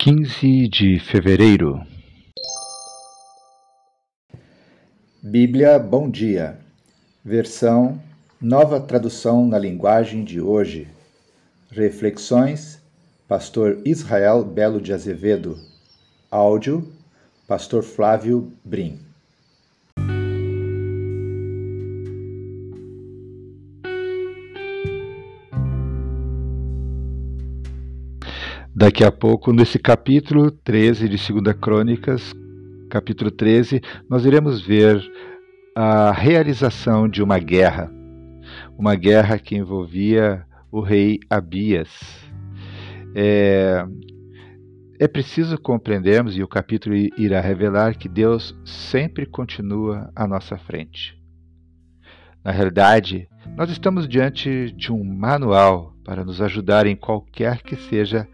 15 de fevereiro. Bíblia Bom Dia, versão Nova Tradução na Linguagem de Hoje. Reflexões, Pastor Israel Belo de Azevedo. Áudio, Pastor Flávio Brim. Daqui a pouco, nesse capítulo 13 de 2 Crônicas, capítulo 13, nós iremos ver a realização de uma guerra. Uma guerra que envolvia o rei Abias. É, é preciso compreendermos, e o capítulo irá revelar, que Deus sempre continua à nossa frente. Na realidade, nós estamos diante de um manual para nos ajudar em qualquer que seja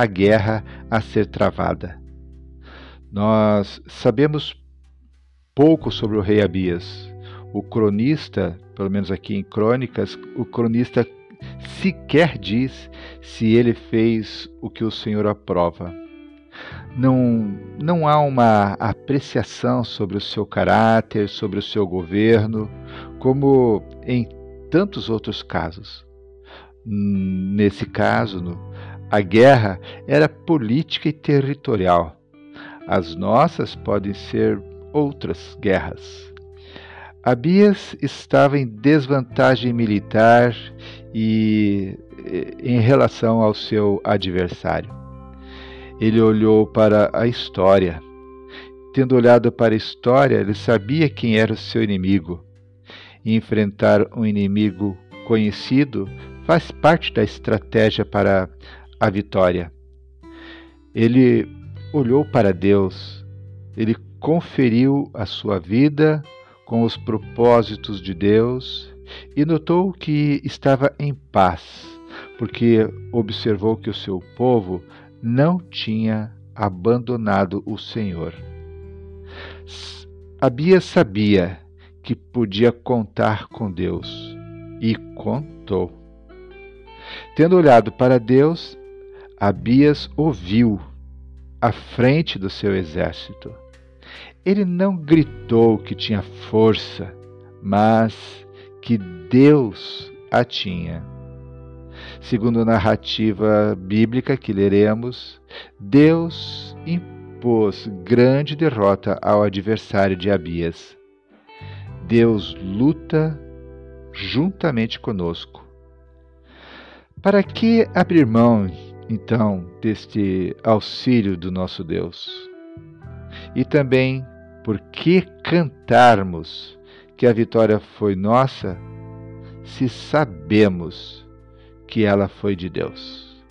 a guerra a ser travada. Nós sabemos pouco sobre o rei Abias. O cronista, pelo menos aqui em Crônicas, o cronista sequer diz se ele fez o que o Senhor aprova. Não, não há uma apreciação sobre o seu caráter, sobre o seu governo, como em tantos outros casos. Nesse caso, no, a guerra era política e territorial. As nossas podem ser outras guerras. Abias estava em desvantagem militar e em relação ao seu adversário. Ele olhou para a história. Tendo olhado para a história, ele sabia quem era o seu inimigo. E enfrentar um inimigo conhecido faz parte da estratégia para a vitória. Ele olhou para Deus, ele conferiu a sua vida com os propósitos de Deus e notou que estava em paz, porque observou que o seu povo não tinha abandonado o Senhor. Abia sabia que podia contar com Deus e contou. Tendo olhado para Deus, Abias ouviu à frente do seu exército. Ele não gritou que tinha força, mas que Deus a tinha. Segundo a narrativa bíblica que leremos, Deus impôs grande derrota ao adversário de Abias. Deus luta juntamente conosco. Para que abrir mão então deste auxílio do nosso Deus. E também por que cantarmos que a vitória foi nossa se sabemos que ela foi de Deus.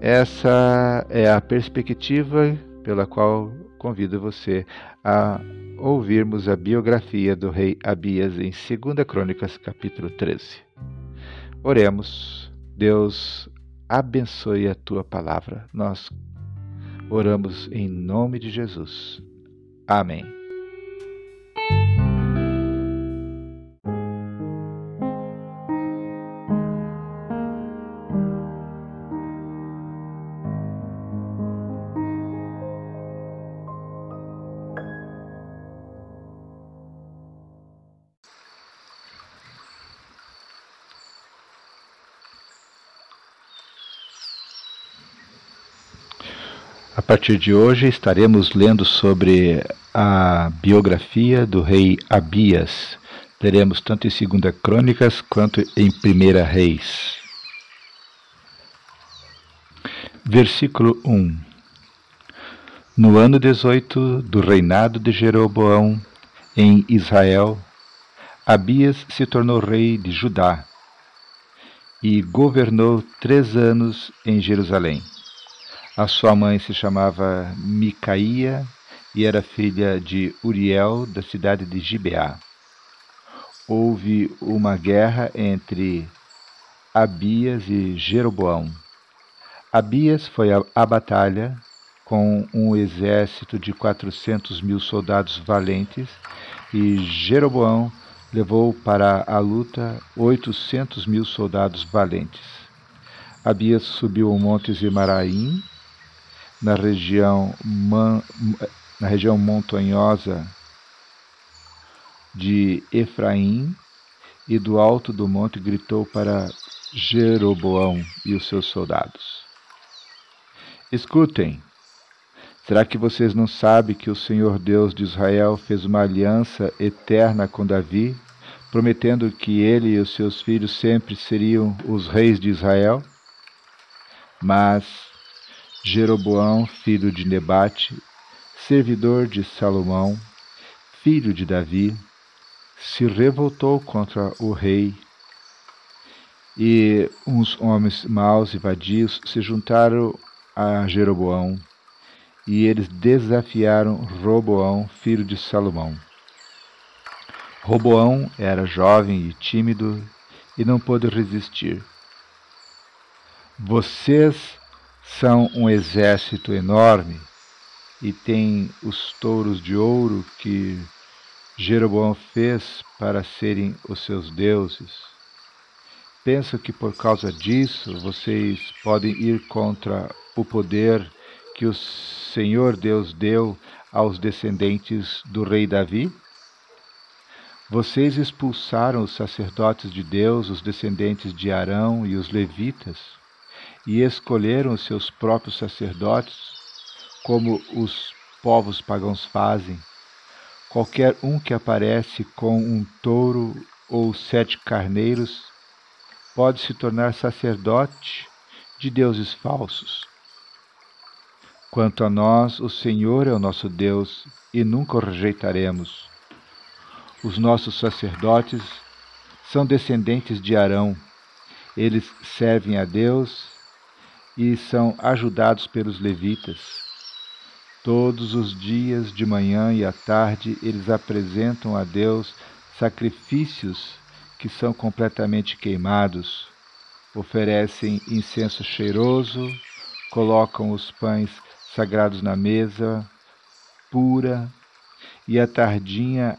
Essa é a perspectiva pela qual convido você a ouvirmos a biografia do rei Abias em 2 Crônicas, capítulo 13. Oremos. Deus abençoe a tua palavra. Nós oramos em nome de Jesus. Amém. Partir de hoje estaremos lendo sobre a biografia do rei Abias. Leremos tanto em 2 Crônicas quanto em 1 Reis. Versículo 1 No ano 18 do reinado de Jeroboão em Israel, Abias se tornou rei de Judá e governou três anos em Jerusalém. A sua mãe se chamava Micaía e era filha de Uriel, da cidade de Gibeá. Houve uma guerra entre Abias e Jeroboão. Abias foi à batalha com um exército de quatrocentos mil soldados valentes e Jeroboão levou para a luta oitocentos mil soldados valentes. Abias subiu o monte Zemaraim na região, na região montanhosa de Efraim e do alto do monte gritou para Jeroboão e os seus soldados: Escutem, será que vocês não sabem que o Senhor Deus de Israel fez uma aliança eterna com Davi, prometendo que ele e os seus filhos sempre seriam os reis de Israel? Mas Jeroboão, filho de Nebate, servidor de Salomão, filho de Davi, se revoltou contra o rei e uns homens maus e vadios se juntaram a Jeroboão e eles desafiaram Roboão, filho de Salomão. Roboão era jovem e tímido e não pôde resistir. Vocês são um exército enorme e têm os touros de ouro que Jeroboão fez para serem os seus deuses. Penso que por causa disso vocês podem ir contra o poder que o Senhor Deus deu aos descendentes do rei Davi? Vocês expulsaram os sacerdotes de Deus, os descendentes de Arão e os levitas, e escolheram os seus próprios sacerdotes, como os povos pagãos fazem Qualquer um que aparece com um touro ou sete carneiros pode se tornar sacerdote de deuses falsos. Quanto a nós, o Senhor é o nosso Deus e nunca o rejeitaremos. Os nossos sacerdotes são descendentes de Arão. Eles servem a Deus e são ajudados pelos levitas. Todos os dias, de manhã e à tarde, eles apresentam a Deus sacrifícios que são completamente queimados, oferecem incenso cheiroso, colocam os pães sagrados na mesa pura e à tardinha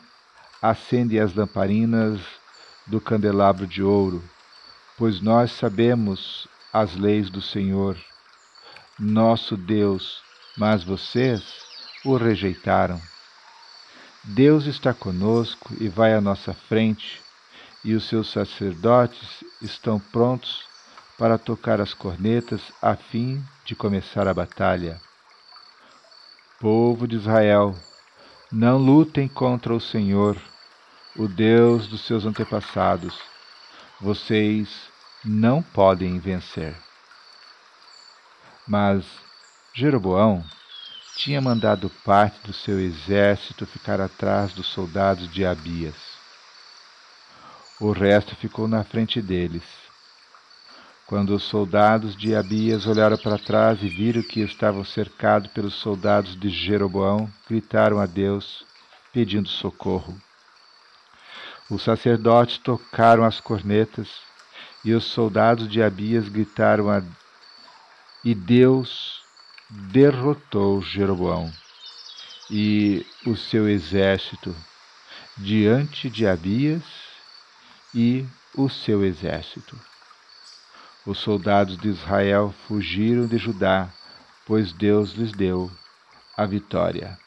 acendem as lamparinas do candelabro de ouro, pois nós sabemos as leis do Senhor, nosso Deus mas vocês o rejeitaram. Deus está conosco e vai à nossa frente, e os seus sacerdotes estão prontos para tocar as cornetas a fim de começar a batalha. Povo de Israel, não lutem contra o Senhor, o Deus dos seus antepassados. Vocês não podem vencer. Mas Jeroboão tinha mandado parte do seu exército ficar atrás dos soldados de Abias. O resto ficou na frente deles. Quando os soldados de Abias olharam para trás e viram que estavam cercados pelos soldados de Jeroboão, gritaram a Deus, pedindo socorro. Os sacerdotes tocaram as cornetas e os soldados de Abias gritaram a e Deus derrotou Jeroboão e o seu exército diante de Abias e o seu exército. Os soldados de Israel fugiram de Judá, pois Deus lhes deu a vitória.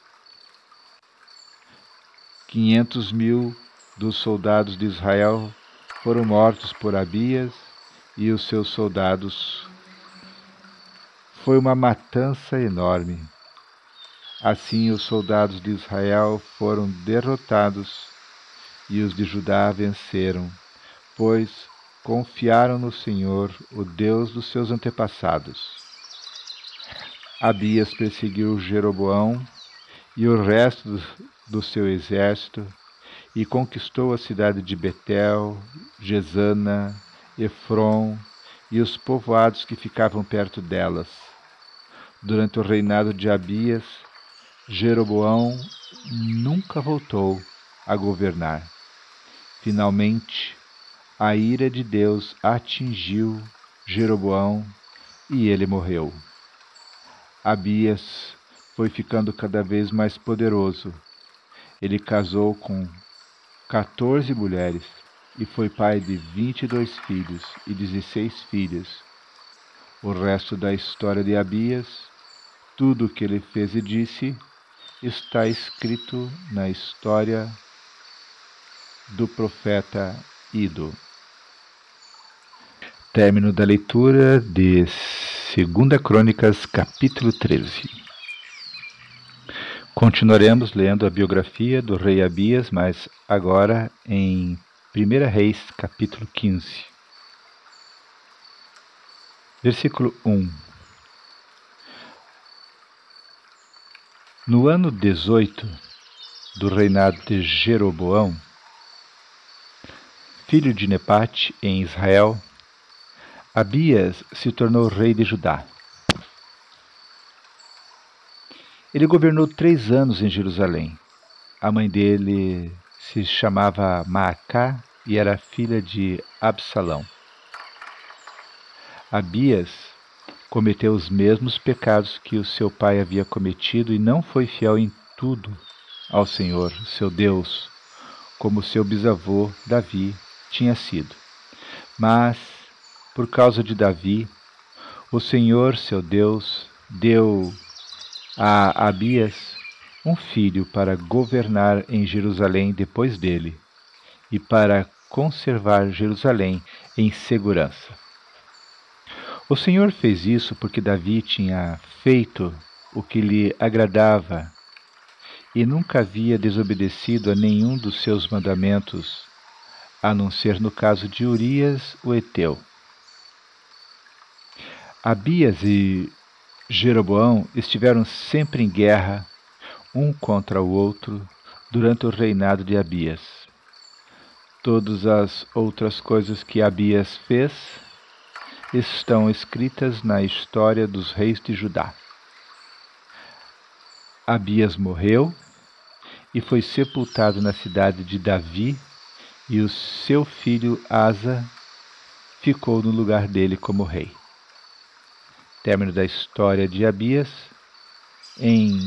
Quinhentos mil dos soldados de Israel foram mortos por Abias e os seus soldados foi uma matança enorme. Assim os soldados de Israel foram derrotados e os de Judá venceram, pois confiaram no Senhor, o Deus dos seus antepassados. Abias perseguiu Jeroboão e o resto do, seu exército e conquistou a cidade de Betel, Gesana, Efron e os povoados que ficavam perto delas Durante o reinado de Abias, Jeroboão nunca voltou a governar. Finalmente, a ira de Deus atingiu Jeroboão e ele morreu. Abias foi ficando cada vez mais poderoso. Ele casou com 14 mulheres e foi pai de 22 filhos e 16 filhas. O resto da história de Abias tudo o que ele fez e disse está escrito na história do profeta Ido. Término da leitura de 2 Crônicas, capítulo 13. Continuaremos lendo a biografia do rei Abias, mas agora em 1 Reis, capítulo 15. Versículo 1. No ano 18 do reinado de Jeroboão, filho de Nepate em Israel, Abias se tornou rei de Judá. Ele governou três anos em Jerusalém. A mãe dele se chamava Maacá e era filha de Absalão. Abias cometeu os mesmos pecados que o seu pai havia cometido e não foi fiel em tudo ao Senhor, seu Deus, como seu bisavô Davi tinha sido. Mas por causa de Davi, o Senhor, seu Deus, deu a Abias um filho para governar em Jerusalém depois dele e para conservar Jerusalém em segurança. O Senhor fez isso porque Davi tinha feito o que lhe agradava e nunca havia desobedecido a nenhum dos seus mandamentos, a não ser no caso de Urias, o Eteu. Abias e Jeroboão estiveram sempre em guerra, um contra o outro, durante o reinado de Abias. Todas as outras coisas que Abias fez estão escritas na história dos reis de Judá. Abias morreu e foi sepultado na cidade de Davi, e o seu filho Asa ficou no lugar dele como rei término da história de Abias, em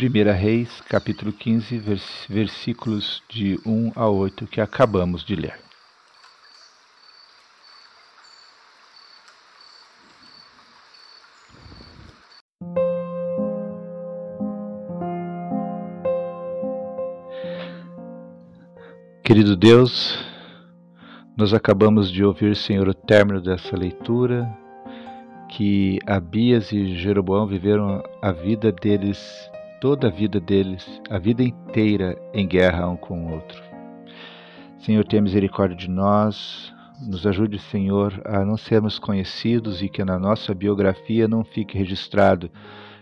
1 Reis, capítulo 15, versículos de 1 a 8, que acabamos de ler. Querido Deus, nós acabamos de ouvir, Senhor, o término dessa leitura, que Abias e Jeroboão viveram a vida deles, toda a vida deles, a vida inteira em guerra um com o outro. Senhor, tenha misericórdia de nós, nos ajude, Senhor, a não sermos conhecidos e que na nossa biografia não fique registrado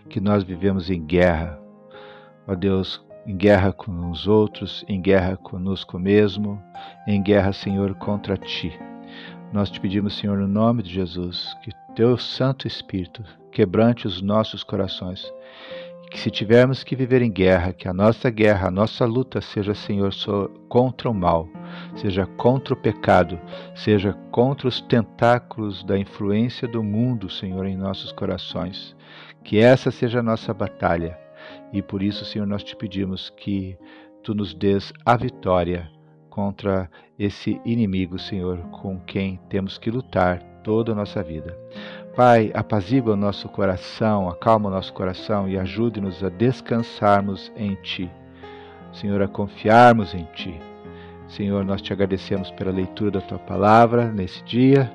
que nós vivemos em guerra. Ó Deus, em guerra com os outros, em guerra conosco mesmo, em guerra, Senhor, contra ti. Nós te pedimos, Senhor, no nome de Jesus, que teu Santo Espírito quebrante os nossos corações que se tivermos que viver em guerra, que a nossa guerra, a nossa luta seja, Senhor, contra o mal, seja contra o pecado, seja contra os tentáculos da influência do mundo, Senhor, em nossos corações. Que essa seja a nossa batalha e por isso, Senhor, nós te pedimos que tu nos des a vitória contra esse inimigo, Senhor, com quem temos que lutar toda a nossa vida. Pai, apazigua o nosso coração, acalma o nosso coração e ajude-nos a descansarmos em Ti. Senhor, a confiarmos em Ti. Senhor, nós te agradecemos pela leitura da Tua palavra nesse dia.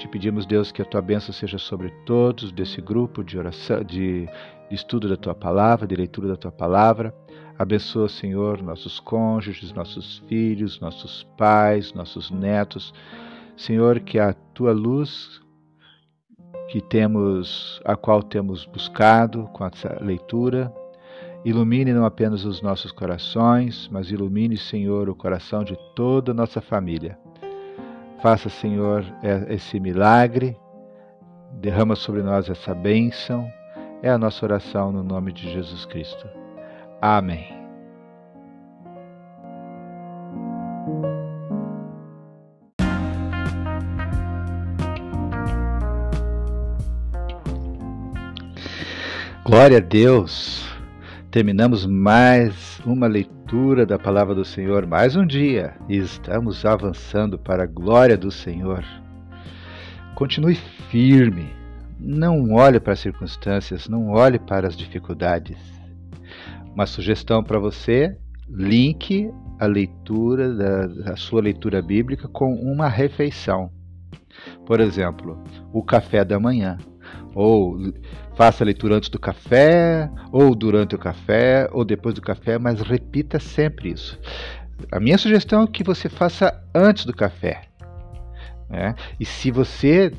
Te pedimos, Deus, que a Tua bênção seja sobre todos desse grupo de oração, de estudo da tua palavra, de leitura da tua palavra. Abençoa, Senhor, nossos cônjuges, nossos filhos, nossos pais, nossos netos. Senhor, que a tua luz que temos, a qual temos buscado com essa leitura, ilumine não apenas os nossos corações, mas ilumine, Senhor, o coração de toda a nossa família. Faça, Senhor, esse milagre, derrama sobre nós essa bênção é a nossa oração no nome de Jesus Cristo. Amém. Glória a Deus! Terminamos mais uma leitura da palavra do Senhor, mais um dia, e estamos avançando para a glória do Senhor. Continue firme Não olhe para as circunstâncias, não olhe para as dificuldades. Uma sugestão para você: link a leitura da a sua leitura bíblica com uma refeição. Por exemplo, o café da manhã. Ou faça a leitura antes do café, ou durante o café, ou depois do café, mas repita sempre isso. A minha sugestão é que você faça antes do café. Né? E se você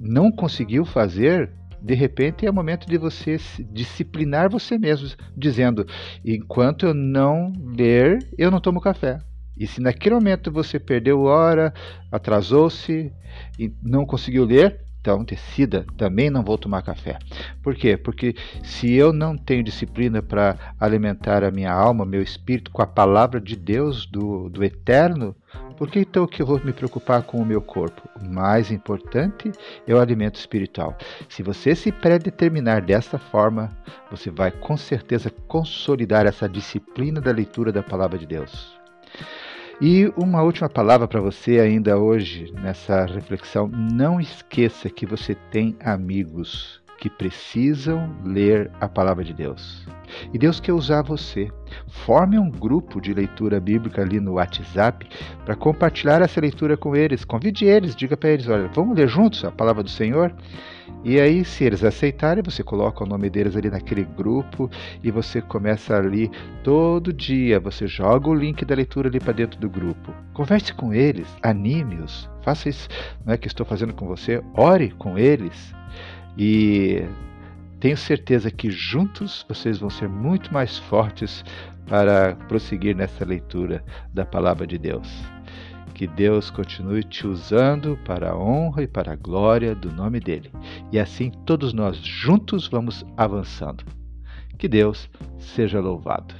não conseguiu fazer, de repente é o momento de você disciplinar você mesmo, dizendo: enquanto eu não ler, eu não tomo café. E se naquele momento você perdeu hora, atrasou-se e não conseguiu ler, então decida, também não vou tomar café. Por quê? Porque se eu não tenho disciplina para alimentar a minha alma, meu espírito com a palavra de Deus, do, do eterno, por que então que eu vou me preocupar com o meu corpo? O mais importante é o alimento espiritual. Se você se predeterminar dessa forma, você vai com certeza consolidar essa disciplina da leitura da palavra de Deus. E uma última palavra para você ainda hoje nessa reflexão: não esqueça que você tem amigos que precisam ler a palavra de Deus. E Deus quer usar você. Forme um grupo de leitura bíblica ali no WhatsApp para compartilhar essa leitura com eles. Convide eles, diga para eles: olha, vamos ler juntos a palavra do Senhor? E aí, se eles aceitarem, você coloca o nome deles ali naquele grupo e você começa ali todo dia. Você joga o link da leitura ali para dentro do grupo. Converse com eles, anime-os, faça isso não é que estou fazendo com você, ore com eles. E tenho certeza que juntos vocês vão ser muito mais fortes para prosseguir nessa leitura da palavra de Deus. Que Deus continue te usando para a honra e para a glória do nome dele. E assim todos nós juntos vamos avançando. Que Deus seja louvado.